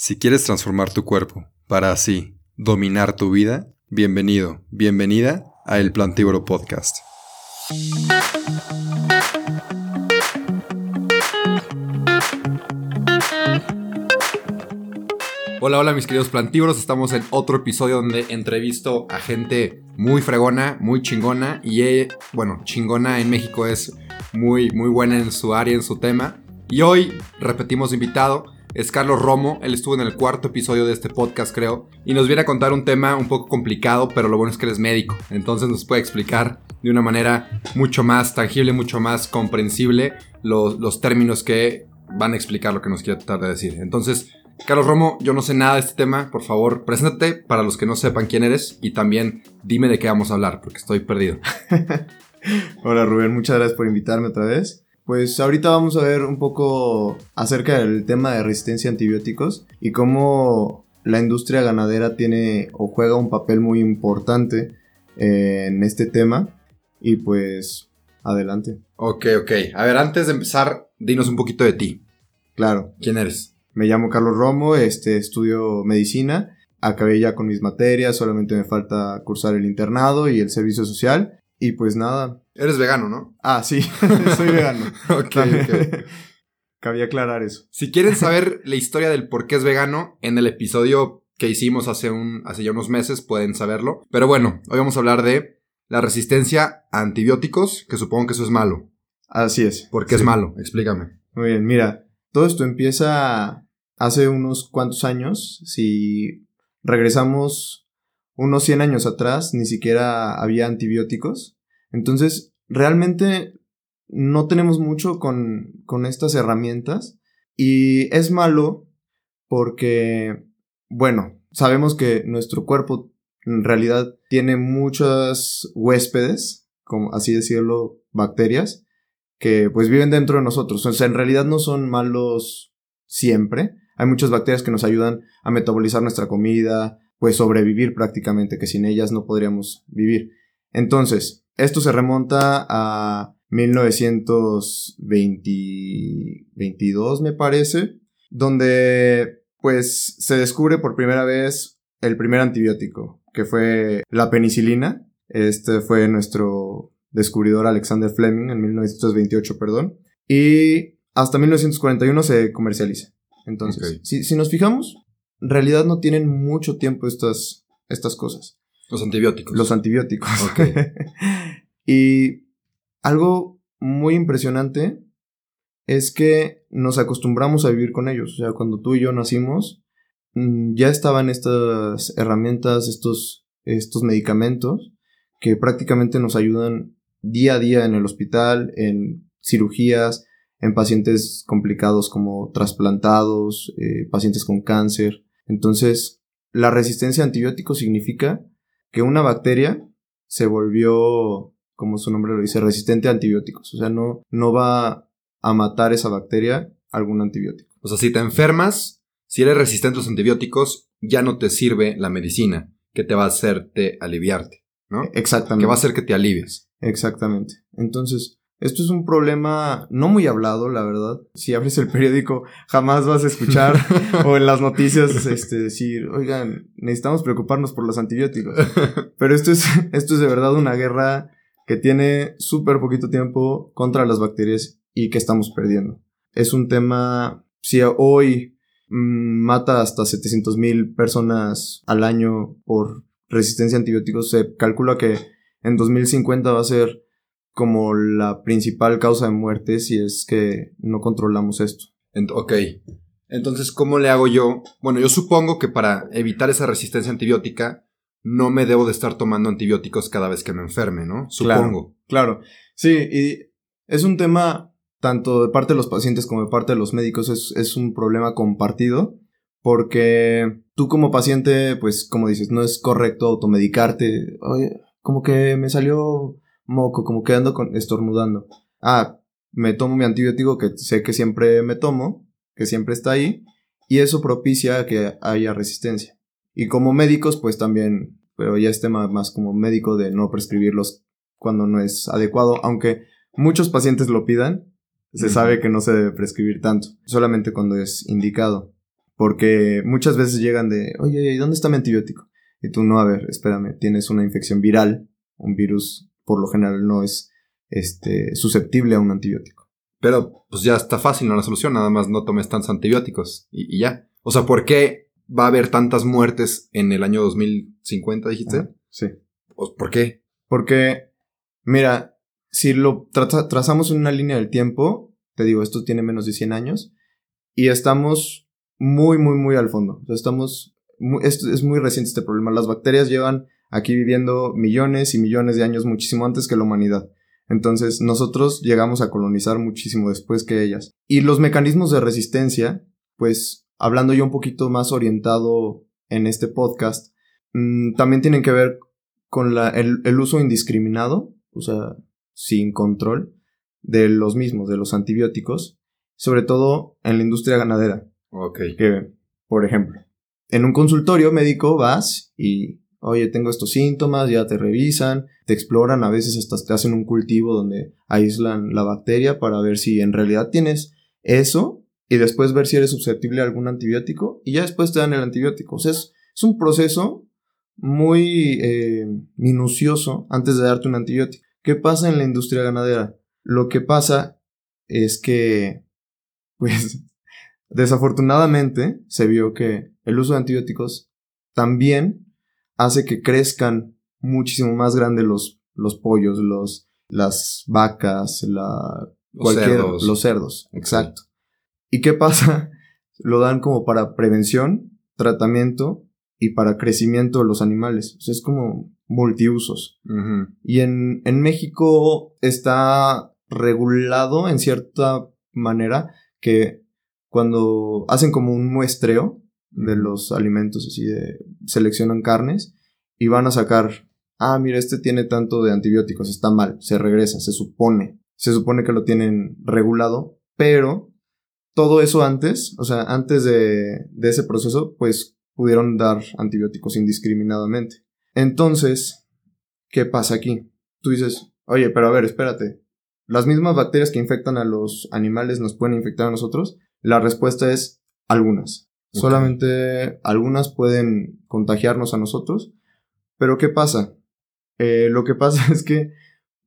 Si quieres transformar tu cuerpo para así dominar tu vida, bienvenido, bienvenida a El Plantívoro Podcast. Hola, hola mis queridos plantívoros, estamos en otro episodio donde entrevisto a gente muy fregona, muy chingona y eh, bueno, chingona en México es muy, muy buena en su área, en su tema. Y hoy repetimos invitado, es Carlos Romo, él estuvo en el cuarto episodio de este podcast creo, y nos viene a contar un tema un poco complicado, pero lo bueno es que él es médico, entonces nos puede explicar de una manera mucho más tangible, mucho más comprensible los, los términos que van a explicar lo que nos quiere tratar de decir. Entonces, Carlos Romo, yo no sé nada de este tema, por favor, preséntate para los que no sepan quién eres y también dime de qué vamos a hablar, porque estoy perdido. Hola Rubén, muchas gracias por invitarme otra vez. Pues ahorita vamos a ver un poco acerca del tema de resistencia a antibióticos y cómo la industria ganadera tiene o juega un papel muy importante eh, en este tema. Y pues, adelante. Ok, ok. A ver, antes de empezar, dinos un poquito de ti. Claro. ¿Quién eres? Me llamo Carlos Romo, este, estudio medicina. Acabé ya con mis materias, solamente me falta cursar el internado y el servicio social. Y pues nada. Eres vegano, ¿no? Ah, sí, soy vegano. ok, ok. Cabía aclarar eso. Si quieren saber la historia del por qué es vegano, en el episodio que hicimos hace, un, hace ya unos meses pueden saberlo. Pero bueno, hoy vamos a hablar de la resistencia a antibióticos, que supongo que eso es malo. Así es. ¿Por qué es malo? Explícame. Muy bien, mira, todo esto empieza hace unos cuantos años. Si regresamos unos 100 años atrás, ni siquiera había antibióticos. Entonces, realmente no tenemos mucho con, con estas herramientas. Y es malo porque, bueno, sabemos que nuestro cuerpo en realidad tiene muchas huéspedes, como así decirlo, bacterias, que pues viven dentro de nosotros. O sea, en realidad no son malos siempre. Hay muchas bacterias que nos ayudan a metabolizar nuestra comida, pues sobrevivir prácticamente, que sin ellas no podríamos vivir. Entonces, esto se remonta a 1922, me parece, donde pues se descubre por primera vez el primer antibiótico, que fue la penicilina. Este fue nuestro descubridor Alexander Fleming en 1928, perdón. Y hasta 1941 se comercializa. Entonces, si, si nos fijamos, en realidad no tienen mucho tiempo estas, estas cosas. Los antibióticos. Los antibióticos. Y algo muy impresionante es que nos acostumbramos a vivir con ellos. O sea, cuando tú y yo nacimos, mm, ya estaban estas herramientas, estos, estos medicamentos que prácticamente nos ayudan día a día en el hospital, en cirugías, en pacientes complicados como trasplantados, eh, pacientes con cáncer. Entonces, la resistencia a antibióticos significa que una bacteria se volvió, como su nombre lo dice, resistente a antibióticos. O sea, no, no va a matar esa bacteria algún antibiótico. O sea, si te enfermas, si eres resistente a los antibióticos, ya no te sirve la medicina que te va a hacerte aliviarte, ¿no? Exactamente. Que va a hacer que te alivies. Exactamente. Entonces, esto es un problema no muy hablado, la verdad. Si abres el periódico, jamás vas a escuchar o en las noticias este, decir, oigan, necesitamos preocuparnos por los antibióticos. Pero esto es, esto es de verdad una guerra que tiene súper poquito tiempo contra las bacterias y que estamos perdiendo. Es un tema, si hoy mm, mata hasta 700 mil personas al año por resistencia a antibióticos, se calcula que en 2050 va a ser como la principal causa de muerte si es que no controlamos esto. Ent- ok. Entonces, ¿cómo le hago yo? Bueno, yo supongo que para evitar esa resistencia antibiótica, no me debo de estar tomando antibióticos cada vez que me enferme, ¿no? Supongo. Claro, sí, y es un tema tanto de parte de los pacientes como de parte de los médicos, es, es un problema compartido, porque tú como paciente, pues como dices, no es correcto automedicarte, oye, como que me salió moco, como que ando con, estornudando. Ah, me tomo mi antibiótico que sé que siempre me tomo, que siempre está ahí, y eso propicia que haya resistencia. Y como médicos, pues también, pero ya es tema más como médico de no prescribirlos cuando no es adecuado, aunque muchos pacientes lo pidan, se sabe que no se debe prescribir tanto, solamente cuando es indicado. Porque muchas veces llegan de, oye, ¿y dónde está mi antibiótico? Y tú, no, a ver, espérame, tienes una infección viral, un virus por lo general no es este, susceptible a un antibiótico. Pero pues ya está fácil, la solución, nada más no tomes tantos antibióticos y, y ya. O sea, ¿por qué va a haber tantas muertes en el año 2050, dijiste? Sí. Pues, ¿Por qué? Porque, mira, si lo traza- trazamos en una línea del tiempo, te digo, esto tiene menos de 100 años, y estamos muy, muy, muy al fondo. O sea, estamos, muy- es, es muy reciente este problema. Las bacterias llevan aquí viviendo millones y millones de años, muchísimo antes que la humanidad. Entonces, nosotros llegamos a colonizar muchísimo después que ellas. Y los mecanismos de resistencia, pues, hablando yo un poquito más orientado en este podcast, mm, también tienen que ver con la, el, el uso indiscriminado, o sea, sin control, de los mismos, de los antibióticos, sobre todo en la industria ganadera. Ok. Que, por ejemplo, en un consultorio médico vas y, oye, tengo estos síntomas, ya te revisan, te exploran, a veces hasta te hacen un cultivo donde aíslan la bacteria para ver si en realidad tienes eso y después ver si eres susceptible a algún antibiótico y ya después te dan el antibiótico. O sea, es, un proceso muy eh, minucioso antes de darte un antibiótico. ¿Qué pasa en la industria ganadera? Lo que pasa es que, pues, desafortunadamente se vio que el uso de antibióticos también hace que crezcan muchísimo más grandes los, los pollos, los, las vacas, la, Los cualquier- cerdos. los cerdos, exacto. ¿Y qué pasa? Lo dan como para prevención, tratamiento y para crecimiento de los animales. O sea, es como multiusos. Y en, en México está regulado en cierta manera que cuando hacen como un muestreo de los alimentos, así de seleccionan carnes y van a sacar, ah, mira, este tiene tanto de antibióticos, está mal, se regresa, se supone, se supone que lo tienen regulado, pero todo eso antes, o sea, antes de, de ese proceso, pues pudieron dar antibióticos indiscriminadamente. Entonces, ¿qué pasa aquí? Tú dices, oye, pero a ver, espérate. ¿Las mismas bacterias que infectan a los animales nos pueden infectar a nosotros? La respuesta es algunas. Solamente algunas pueden contagiarnos a nosotros. Pero ¿qué pasa? Eh, lo que pasa es que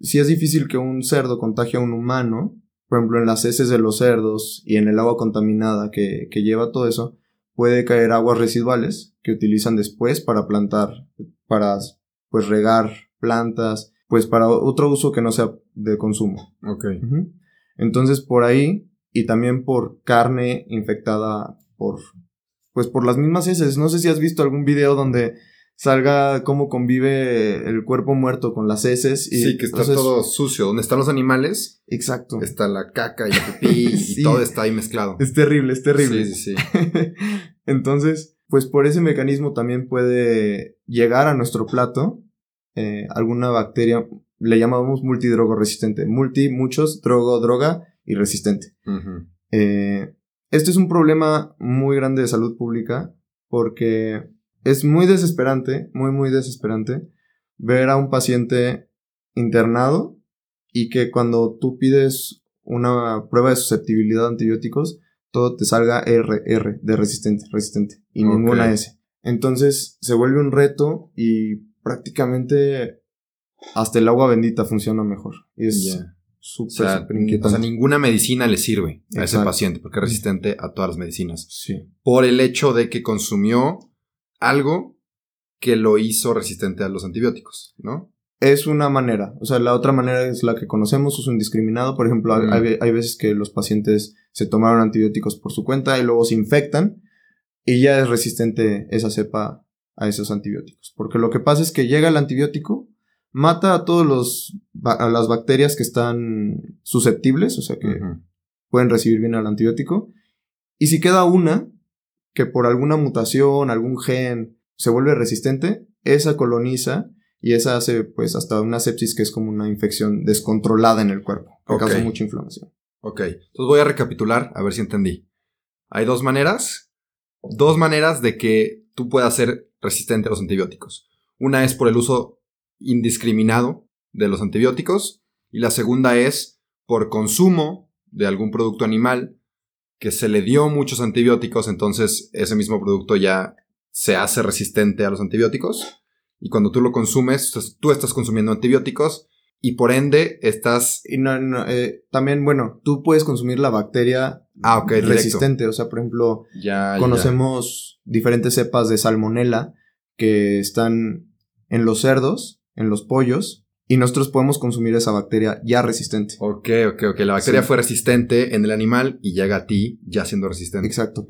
si es difícil que un cerdo contagie a un humano, por ejemplo, en las heces de los cerdos y en el agua contaminada que, que lleva todo eso, puede caer aguas residuales que utilizan después para plantar, para pues regar plantas, pues para otro uso que no sea de consumo. Ok. Entonces por ahí y también por carne infectada por pues por las mismas heces. No sé si has visto algún video donde salga cómo convive el cuerpo muerto con las heces y sí, que está entonces- todo sucio. Donde están los animales, exacto. está la caca y el pipí Sí. y todo está ahí mezclado. Es terrible, es terrible. Sí, sí, sí. Entonces, pues por ese mecanismo también puede llegar a nuestro plato eh, alguna bacteria, le llamamos multidrogo resistente. Multi, muchos, drogo, droga y resistente. Eh, este es un problema muy grande de salud pública porque es muy desesperante, muy, muy desesperante ver a un paciente internado y que cuando tú pides una prueba de susceptibilidad a antibióticos, todo te salga R, R de resistente, resistente y ninguna S. Entonces se vuelve un reto y prácticamente hasta el agua bendita funciona mejor. Y es O súper, sea, súper o inquietante. sea, ninguna medicina le sirve a ese paciente porque es resistente a todas las medicinas. Sí. Por el hecho de que consumió algo que lo hizo resistente a los antibióticos, ¿no? Es una manera. O sea, la otra manera es la que conocemos, uso indiscriminado. Por ejemplo, Mm. hay, hay veces que los pacientes se tomaron antibióticos por su cuenta y luego se infectan y ya es resistente esa cepa a esos antibióticos. Porque lo que pasa es que llega el antibiótico, mata a todos los a las bacterias que están susceptibles, o sea que pueden recibir bien el antibiótico. Y si queda una que por alguna mutación, algún gen se vuelve resistente, esa coloniza y esa hace pues hasta una sepsis que es como una infección descontrolada en el cuerpo, que causa mucha inflamación. Ok, entonces voy a recapitular a ver si entendí. Hay dos maneras, dos maneras de que tú puedas ser resistente a los antibióticos. Una es por el uso indiscriminado de los antibióticos y la segunda es por consumo de algún producto animal que se le dio muchos antibióticos, entonces ese mismo producto ya se hace resistente a los antibióticos. Y cuando tú lo consumes, tú estás consumiendo antibióticos y por ende estás... Y no, no, eh, también, bueno, tú puedes consumir la bacteria ah, resistente. O sea, por ejemplo, ya, conocemos diferentes cepas de salmonela que están en los cerdos, en los pollos, y nosotros podemos consumir esa bacteria ya resistente. Ok, ok, ok. La bacteria fue resistente en el animal y llega a ti ya siendo resistente. Exacto.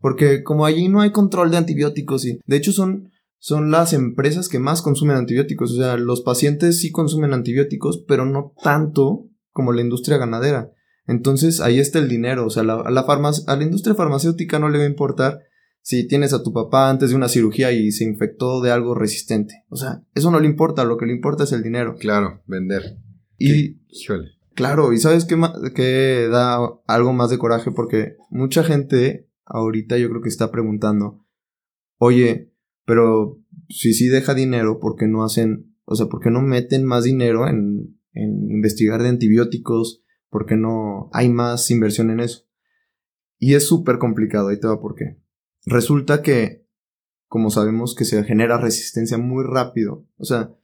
porque como allí no hay control de antibióticos y de hecho son son las empresas que más consumen antibióticos. O sea, los pacientes sí consumen antibióticos, pero no tanto como la industria ganadera. Entonces ahí está el dinero. O sea, la, la a la industria farmacéutica no le va a importar si tienes a tu papá antes de una cirugía y se infectó de algo resistente. O sea, eso no le importa, lo que le importa es el dinero. Claro, vender. Y, claro, y sabes qué, qué da algo más de coraje porque mucha gente ahorita yo creo que está preguntando, oye, pero si sí deja dinero, ¿por qué no hacen, o sea, por qué no meten más dinero en, en investigar de antibióticos? ¿Por qué no hay más inversión en eso? Y es súper complicado, ahí te va por qué. Resulta que, como sabemos que se genera resistencia muy rápido, o sea,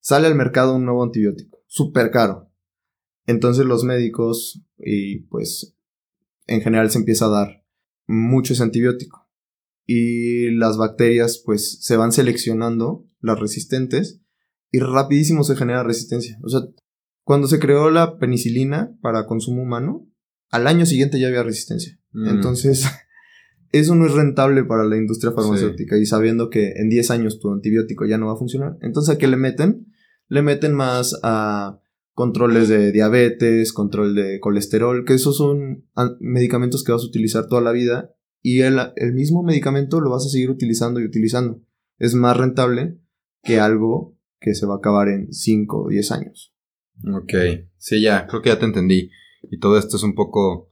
sale al mercado un nuevo antibiótico, súper caro. Entonces los médicos y pues en general se empieza a dar mucho ese antibiótico y las bacterias pues se van seleccionando, las resistentes, y rapidísimo se genera resistencia. O sea, cuando se creó la penicilina para consumo humano, al año siguiente ya había resistencia. Mm. Entonces, eso no es rentable para la industria farmacéutica y sabiendo que en 10 años tu antibiótico ya no va a funcionar. Entonces, ¿a qué le meten? Le meten más a controles de diabetes, control de colesterol, que esos son medicamentos que vas a utilizar toda la vida y el, mismo medicamento lo vas a seguir utilizando y utilizando. Es más rentable que algo que se va a acabar en 5 o 10 años. Ok, sí, ya, creo que ya te entendí. Y todo esto es un poco,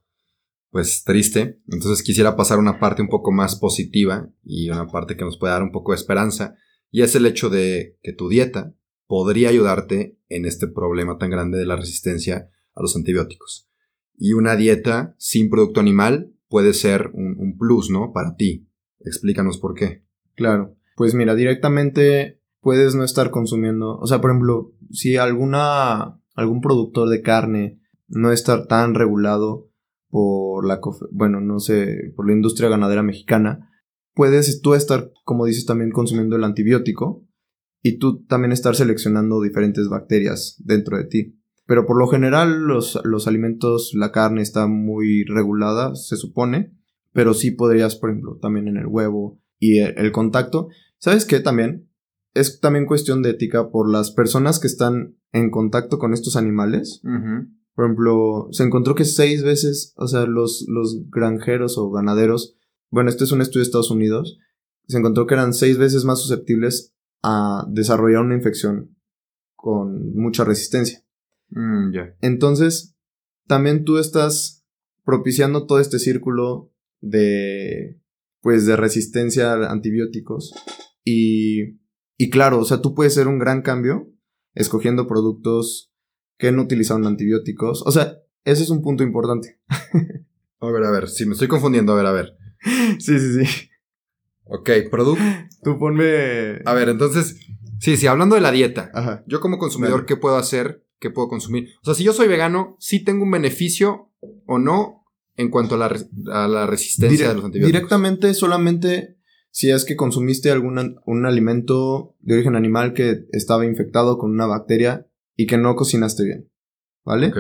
pues, triste. Entonces quisiera pasar una parte un poco más positiva y una parte que nos puede dar un poco de esperanza. Y es el hecho de que tu dieta podría ayudarte en este problema tan grande de la resistencia a los antibióticos. Y una dieta sin producto animal puede ser un, plus, ¿no? Para ti. Explícanos por qué. Claro. Pues mira, directamente puedes no estar consumiendo, o sea, por ejemplo, si alguna algún productor de carne no está tan regulado por la bueno, no sé, por la industria ganadera mexicana, puedes tú estar, como dices, también consumiendo el antibiótico y tú también estar seleccionando diferentes bacterias dentro de ti. Pero por lo general los, los alimentos, la carne está muy regulada, se supone. Pero sí podrías, por ejemplo, también en el huevo y el, contacto. ¿Sabes qué también? Es también cuestión de ética por las personas que están en contacto con estos animales. Por ejemplo, se encontró que seis veces, o sea, los, los granjeros o ganaderos, bueno, este es un estudio de Estados Unidos, se encontró que eran seis veces más susceptibles a desarrollar una infección con mucha resistencia. Mm, Entonces, también tú estás propiciando todo este círculo de, pues, de resistencia a antibióticos. Y, y claro, o sea, tú puedes ser un gran cambio escogiendo productos que no utilizaron antibióticos. O sea, ese es un punto importante. a ver, a ver, si me estoy confundiendo, a ver, a ver. Sí, sí, sí. Ok, producto. Tú ponme. A ver, entonces, sí, sí, hablando de la dieta. Yo como consumidor, ¿qué puedo hacer que puedo consumir. O sea, si yo soy vegano, sí tengo un beneficio o no en cuanto a la, resistencia de los antibióticos. Directamente, solamente si es que consumiste algún un alimento de origen animal que estaba infectado con una bacteria y que no cocinaste bien. ¿Vale? Ok.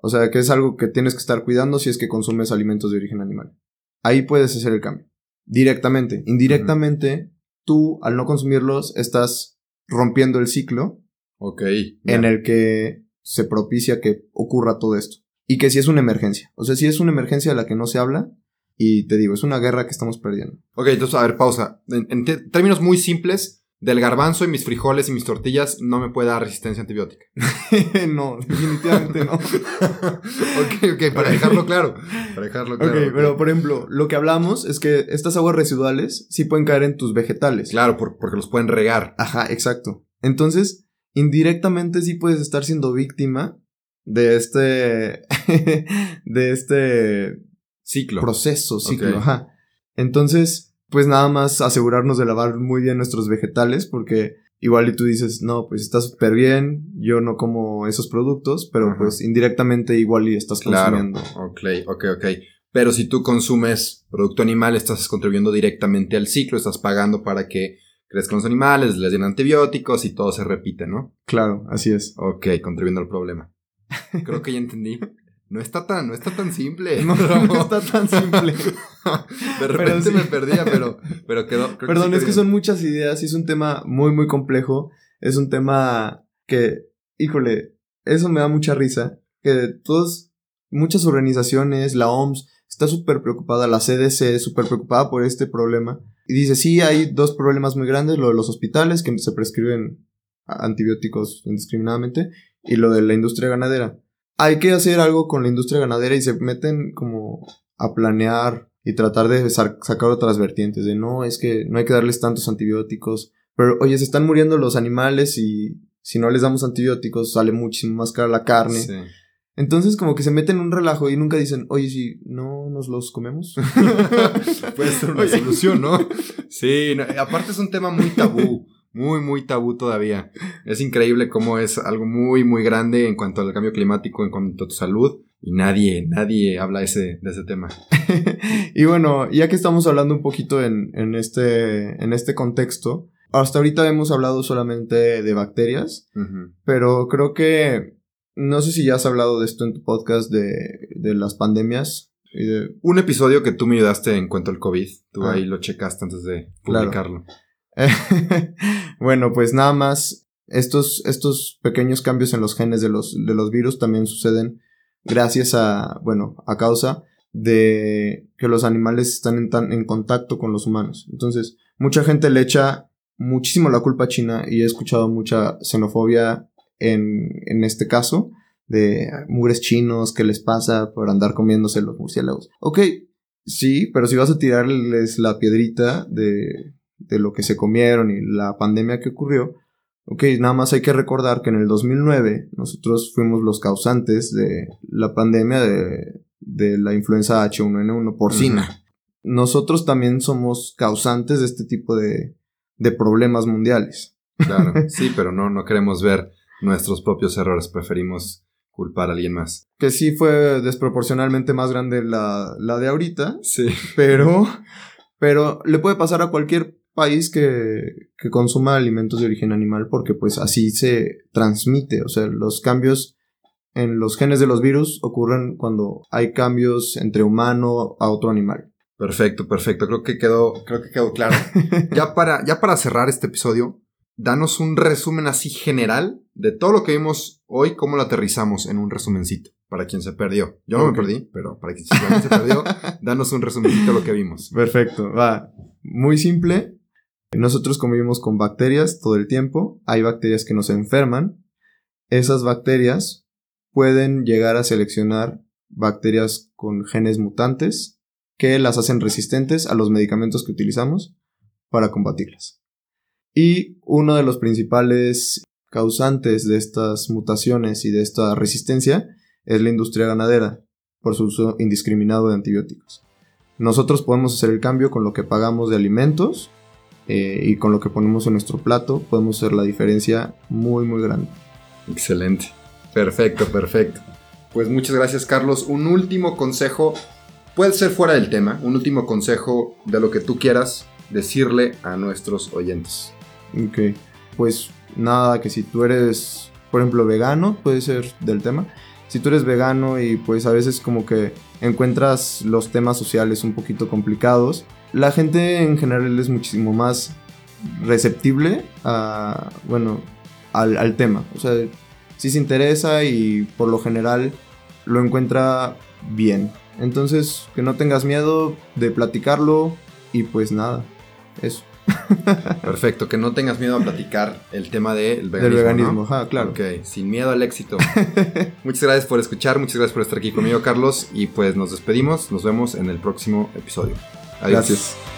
O sea, que es algo que tienes que estar cuidando si es que consumes alimentos de origen animal. Ahí puedes hacer el cambio. Directamente. Indirectamente, tú al no consumirlos estás rompiendo el ciclo Ok. En el que se propicia que ocurra todo esto. Y que si es una emergencia. O sea, si es una emergencia de la que no se habla, y te digo, es una guerra que estamos perdiendo. Ok, entonces, a ver, pausa. En, términos muy simples, del garbanzo y mis frijoles y mis tortillas no me puede dar resistencia antibiótica. no, definitivamente no. ok, ok, para dejarlo claro. Para dejarlo claro. Ok, pero por ejemplo, lo que hablamos es que estas aguas residuales sí pueden caer en tus vegetales. Claro, porque los pueden regar. Ajá, exacto. Entonces, indirectamente sí puedes estar siendo víctima de este, de este Ciclo. proceso, ciclo, ajá. Entonces, pues nada más asegurarnos de lavar muy bien nuestros vegetales, porque igual y tú dices, no, pues está súper bien, yo no como esos productos, pero Ajá. pues indirectamente igual y estás Claro. consumiendo. Ok, ok, ok. Pero si tú consumes producto animal, estás contribuyendo directamente al ciclo, estás pagando para que crezcan los animales, les den antibióticos y todo se repite, ¿no? Claro, así es. Ok, contribuyendo al problema. Creo que ya entendí. No está tan, no está tan simple. No, no está tan simple. De repente sí. me perdía, pero, pero quedó. Perdón, es que son muchas ideas y es un tema muy, muy complejo. Es un tema que, híjole, eso me da mucha risa. Que todos, muchas organizaciones, la OMS, está súper preocupada, la CDC, súper preocupada por este problema. Y dice, sí, hay dos problemas muy grandes, lo de los hospitales, que se prescriben antibióticos indiscriminadamente, y lo de la industria ganadera. Hay que hacer algo con la industria ganadera y se meten como a planear y tratar de sa- sacar otras vertientes de no, es que no hay que darles tantos antibióticos, pero oye, se están muriendo los animales y si no les damos antibióticos sale muchísimo más cara la carne. Sí. Entonces como que se meten en un relajo y nunca dicen, oye, si no nos los comemos. Puede ser una Oye. solución, ¿no? Sí, no, aparte es un tema muy tabú, muy, muy tabú todavía. Es increíble cómo es algo muy, muy grande en cuanto al cambio climático, en cuanto a tu salud, y nadie, nadie habla ese, de ese tema. y bueno, ya que estamos hablando un poquito en, en, este, en este contexto, hasta ahorita hemos hablado solamente de bacterias, pero creo que no sé si ya has hablado de esto en tu podcast de, de las pandemias. y de- Un episodio que tú me ayudaste en cuanto al COVID, tú Ah. ahí lo checaste antes de Claro. bueno, pues nada más, estos, estos pequeños cambios en los genes de los, de los virus también suceden gracias a, bueno, a causa de que los animales están en, tan, en contacto con los humanos. Entonces, mucha gente le echa muchísimo la culpa a China y he escuchado mucha xenofobia en, en este caso de mugres chinos, ¿qué les pasa por andar comiéndose los murciélagos? Ok, sí, pero si vas a tirarles la piedrita de, de lo que se comieron y la pandemia que ocurrió, ok, nada más hay que recordar que en el 2009 nosotros fuimos los causantes de la pandemia de, de la influenza H1N1 porcina. Nosotros también somos causantes de este tipo de, de problemas mundiales. Claro, sí, pero no, no queremos ver nuestros propios errores, preferimos culpar a alguien más. Que sí fue desproporcionalmente más grande la, la de ahorita, Sí. pero, pero le puede pasar a cualquier país que, que consuma alimentos de origen animal porque pues así se transmite, o sea, los cambios en los genes de los virus ocurren cuando hay cambios entre humano a otro animal. Perfecto, perfecto. Creo que quedó, creo que quedó claro. ya para, ya para cerrar este episodio, danos un resumen así general de todo lo que vimos hoy, cómo lo aterrizamos en un resumencito. Para quien se perdió. Yo no me perdí, pero para quien se perdió, danos un resumencito de lo que vimos. Perfecto, va. Muy simple. Nosotros convivimos con bacterias todo el tiempo. Hay bacterias que nos enferman. Esas bacterias pueden llegar a seleccionar bacterias con genes mutantes que las hacen resistentes a los medicamentos que utilizamos para combatirlas. Y uno de los principales causantes de estas mutaciones y de esta resistencia es la industria ganadera por su uso indiscriminado de antibióticos. Nosotros podemos hacer el cambio con lo que pagamos de alimentos eh, y con lo que ponemos en nuestro plato. Podemos hacer la diferencia muy, muy grande. Excelente. Perfecto, perfecto. Pues muchas gracias, Carlos. Un último consejo, puede ser fuera del tema, un último consejo de lo que tú quieras decirle a nuestros oyentes. Ok. Pues nada, que si tú eres, por ejemplo, vegano, puede ser del tema. Si tú eres vegano y pues a veces como que encuentras los temas sociales un poquito complicados, la gente en general es muchísimo más receptible a, bueno, al, al tema. O sea, sí se interesa y por lo general lo encuentra bien. Entonces, que no tengas miedo de platicarlo y pues nada, eso. Perfecto, que no tengas miedo a platicar el tema del veganismo. Del veganismo, ¿no? ajá, claro. Ok, sin miedo al éxito. muchas gracias por escuchar, muchas gracias por estar aquí conmigo, Carlos. Y pues nos despedimos, nos vemos en el próximo episodio. Adiós. Gracias.